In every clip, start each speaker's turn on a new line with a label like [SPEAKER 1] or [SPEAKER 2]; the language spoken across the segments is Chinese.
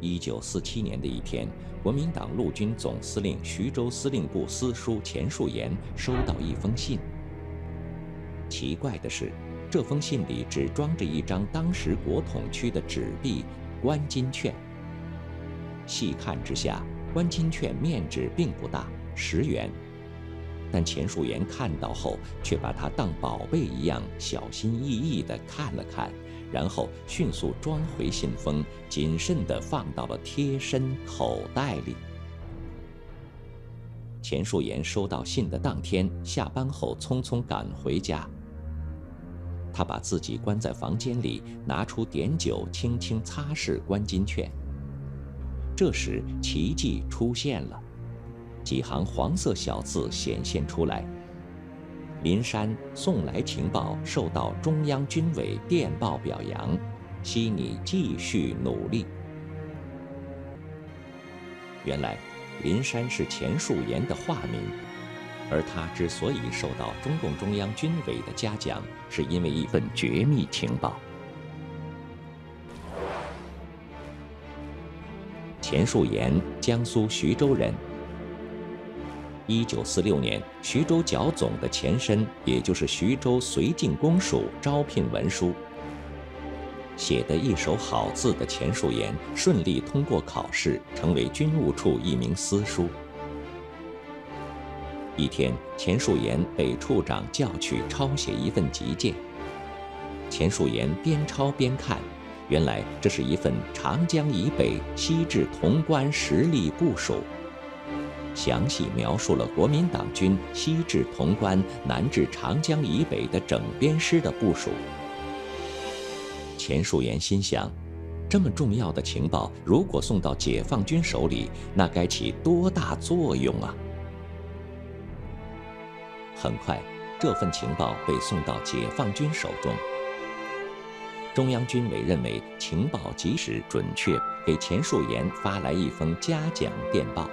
[SPEAKER 1] 一九四七年的一天，国民党陆军总司令徐州司令部司书钱树岩收到一封信。奇怪的是，这封信里只装着一张当时国统区的纸币关金券。细看之下，关金券面值并不大，十元。但钱树岩看到后，却把它当宝贝一样小心翼翼地看了看。然后迅速装回信封，谨慎地放到了贴身口袋里。钱树岩收到信的当天下班后，匆匆赶回家。他把自己关在房间里，拿出碘酒，轻轻擦拭关金券。这时，奇迹出现了，几行黄色小字显现出来。林山送来情报，受到中央军委电报表扬，希你继续努力。原来，林山是钱树岩的化名，而他之所以受到中共中央军委的嘉奖，是因为一份绝密情报。钱树岩，江苏徐州人。一九四六年，徐州剿总的前身，也就是徐州绥靖公署招聘文书。写得一手好字的钱树岩顺利通过考试，成为军务处一名司书。一天，钱树岩被处长叫去抄写一份急件。钱树岩边抄边看，原来这是一份长江以北西至潼关实力部署。详细描述了国民党军西至潼关、南至长江以北的整编师的部署。钱树岩心想，这么重要的情报，如果送到解放军手里，那该起多大作用啊！很快，这份情报被送到解放军手中。中央军委认为情报及时准确，给钱树岩发来一封嘉奖电报。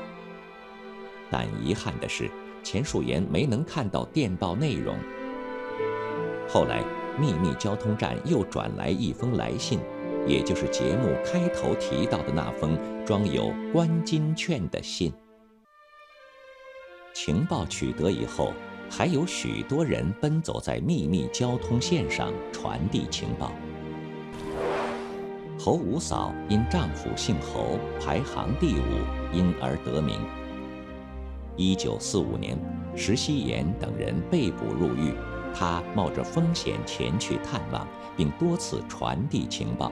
[SPEAKER 1] 但遗憾的是，钱树岩没能看到电报内容。后来，秘密交通站又转来一封来信，也就是节目开头提到的那封装有关金券的信。情报取得以后，还有许多人奔走在秘密交通线上传递情报。侯五嫂因丈夫姓侯，排行第五，因而得名。一九四五年，石希岩等人被捕入狱，他冒着风险前去探望，并多次传递情报。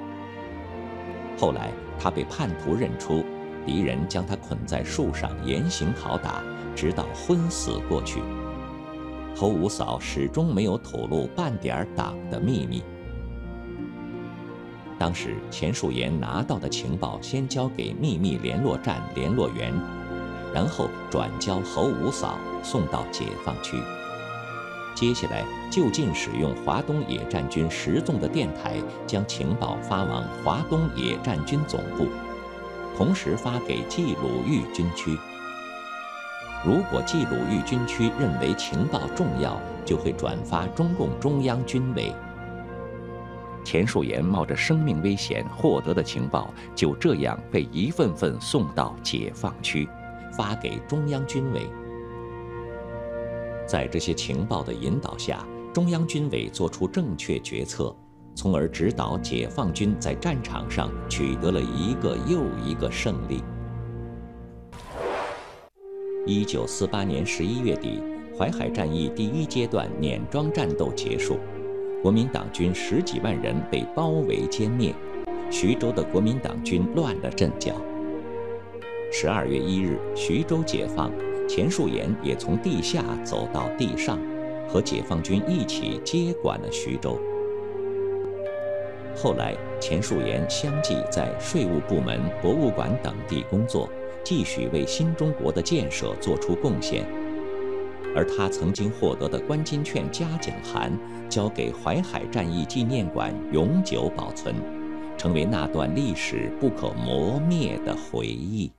[SPEAKER 1] 后来，他被叛徒认出，敌人将他捆在树上严刑拷打，直到昏死过去。侯五嫂始终没有吐露半点党的秘密。当时，钱树岩拿到的情报先交给秘密联络站联络员。然后转交侯五嫂送到解放区。接下来就近使用华东野战军十纵的电台，将情报发往华东野战军总部，同时发给冀鲁豫军区。如果冀鲁豫军区认为情报重要，就会转发中共中央军委。钱树岩冒着生命危险获得的情报，就这样被一份份送到解放区。发给中央军委。在这些情报的引导下，中央军委作出正确决策，从而指导解放军在战场上取得了一个又一个胜利。一九四八年十一月底，淮海战役第一阶段碾庄战斗结束，国民党军十几万人被包围歼灭，徐州的国民党军乱了阵脚。十二月一日，徐州解放，钱树岩也从地下走到地上，和解放军一起接管了徐州。后来，钱树岩相继在税务部门、博物馆等地工作，继续为新中国的建设做出贡献。而他曾经获得的关金券嘉奖函，交给淮海战役纪念馆永久保存，成为那段历史不可磨灭的回忆。